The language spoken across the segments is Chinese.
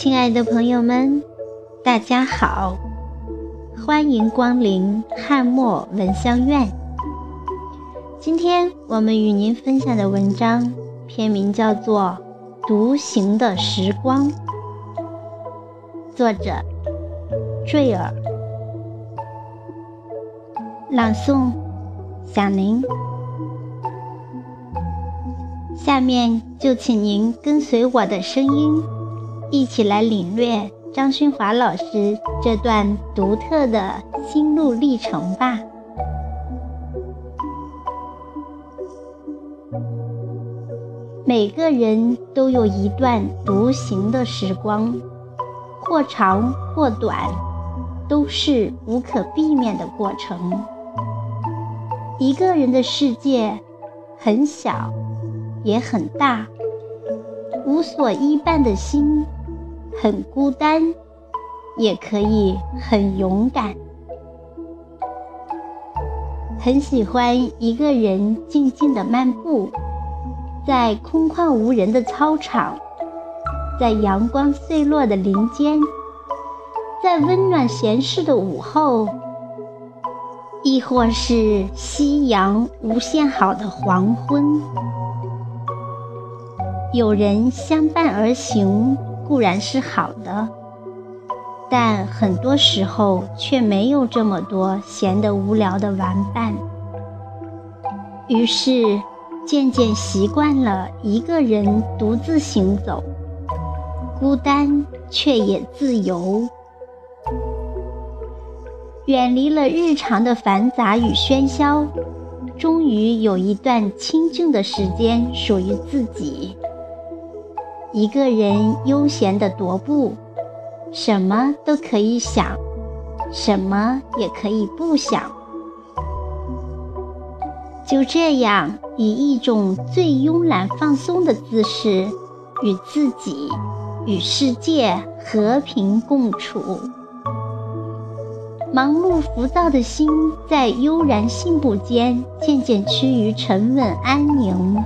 亲爱的朋友们，大家好，欢迎光临汉墨闻香院。今天我们与您分享的文章篇名叫做《独行的时光》，作者坠儿，朗诵小林。下面就请您跟随我的声音，一起来领略张勋华老师这段独特的心路历程吧。每个人都有一段独行的时光，或长或短，都是无可避免的过程。一个人的世界很小。也很大，无所依伴的心很孤单，也可以很勇敢。很喜欢一个人静静的漫步，在空旷无人的操场，在阳光碎落的林间，在温暖闲适的午后，亦或是夕阳无限好的黄昏。有人相伴而行固然是好的，但很多时候却没有这么多闲得无聊的玩伴。于是渐渐习惯了一个人独自行走，孤单却也自由，远离了日常的繁杂与喧嚣，终于有一段清静的时间属于自己。一个人悠闲的踱步，什么都可以想，什么也可以不想。就这样，以一种最慵懒放松的姿势，与自己、与世界和平共处。忙碌浮躁的心，在悠然信步间，渐渐趋于沉稳安宁。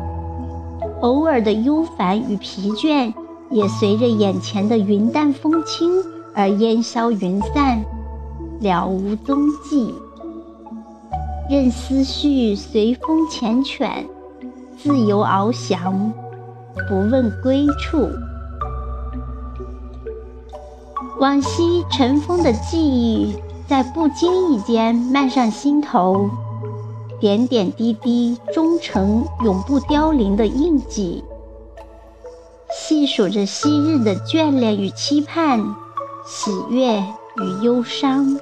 偶尔的忧烦与疲倦，也随着眼前的云淡风轻而烟消云散，了无踪迹。任思绪随风缱绻，自由翱翔，不问归处。往昔尘封的记忆，在不经意间漫上心头。点点滴滴，终成永不凋零的印记。细数着昔日的眷恋与期盼，喜悦与忧伤。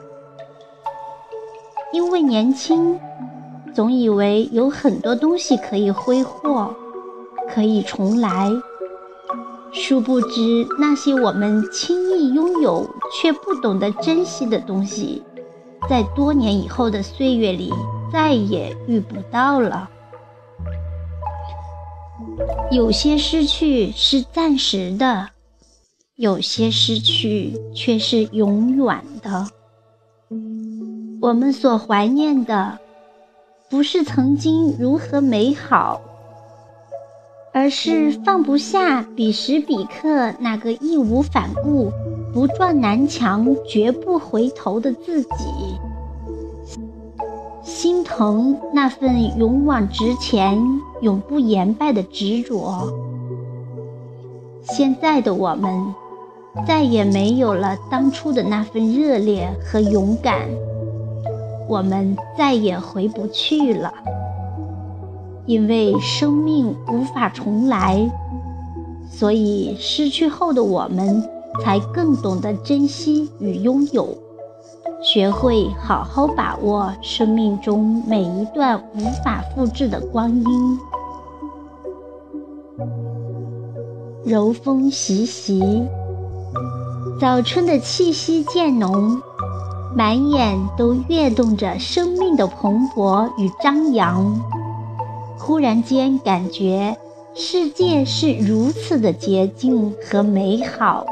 因为年轻，总以为有很多东西可以挥霍，可以重来。殊不知，那些我们轻易拥有却不懂得珍惜的东西，在多年以后的岁月里。再也遇不到了。有些失去是暂时的，有些失去却是永远的。我们所怀念的，不是曾经如何美好，而是放不下彼时彼刻那个义无反顾、不撞南墙绝不回头的自己。心疼那份勇往直前、永不言败的执着。现在的我们，再也没有了当初的那份热烈和勇敢。我们再也回不去了，因为生命无法重来，所以失去后的我们，才更懂得珍惜与拥有。学会好好把握生命中每一段无法复制的光阴。柔风习习，早春的气息渐浓，满眼都跃动着生命的蓬勃与张扬。忽然间，感觉世界是如此的洁净和美好。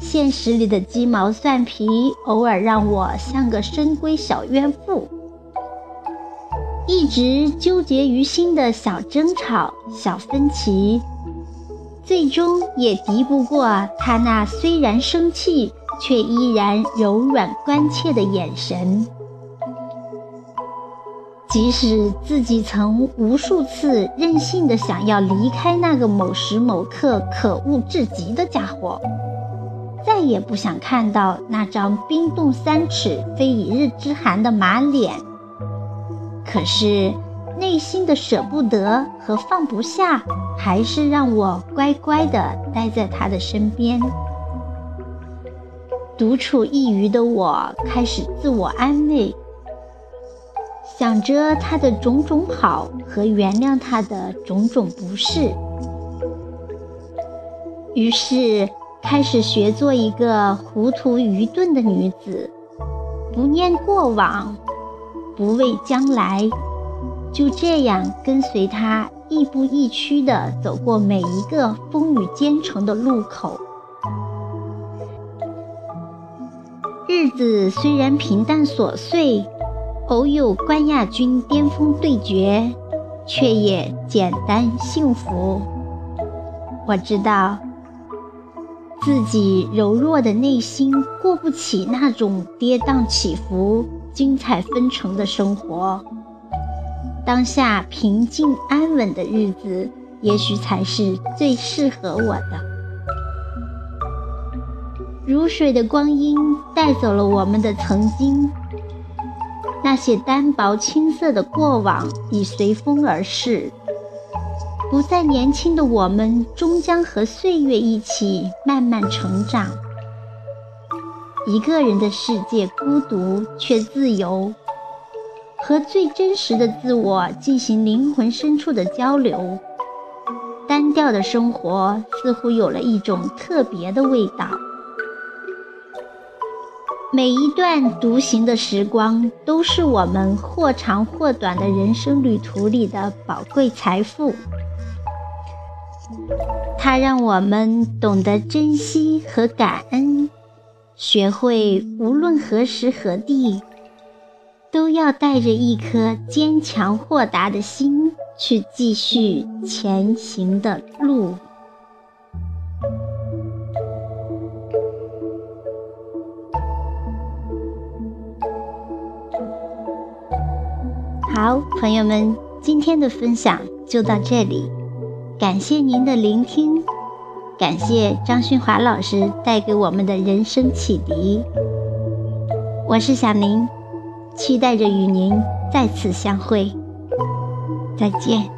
现实里的鸡毛蒜皮，偶尔让我像个深闺小怨妇；一直纠结于心的小争吵、小分歧，最终也敌不过他那虽然生气，却依然柔软关切的眼神。即使自己曾无数次任性的想要离开那个某时某刻可恶至极的家伙，再也不想看到那张冰冻三尺非一日之寒的马脸。可是内心的舍不得和放不下，还是让我乖乖的待在他的身边。独处一隅的我开始自我安慰。想着他的种种好和原谅他的种种不是，于是开始学做一个糊涂愚钝的女子，不念过往，不畏将来，就这样跟随他亦步亦趋地走过每一个风雨兼程的路口。日子虽然平淡琐碎。偶有关亚军巅峰对决，却也简单幸福。我知道自己柔弱的内心过不起那种跌宕起伏、精彩纷呈的生活。当下平静安稳的日子，也许才是最适合我的。如水的光阴带走了我们的曾经。那些单薄青涩的过往已随风而逝，不再年轻的我们终将和岁月一起慢慢成长。一个人的世界孤独却自由，和最真实的自我进行灵魂深处的交流。单调的生活似乎有了一种特别的味道。每一段独行的时光，都是我们或长或短的人生旅途里的宝贵财富。它让我们懂得珍惜和感恩，学会无论何时何地，都要带着一颗坚强豁达的心去继续前行的路。好，朋友们，今天的分享就到这里，感谢您的聆听，感谢张勋华老师带给我们的人生启迪。我是小宁，期待着与您再次相会，再见。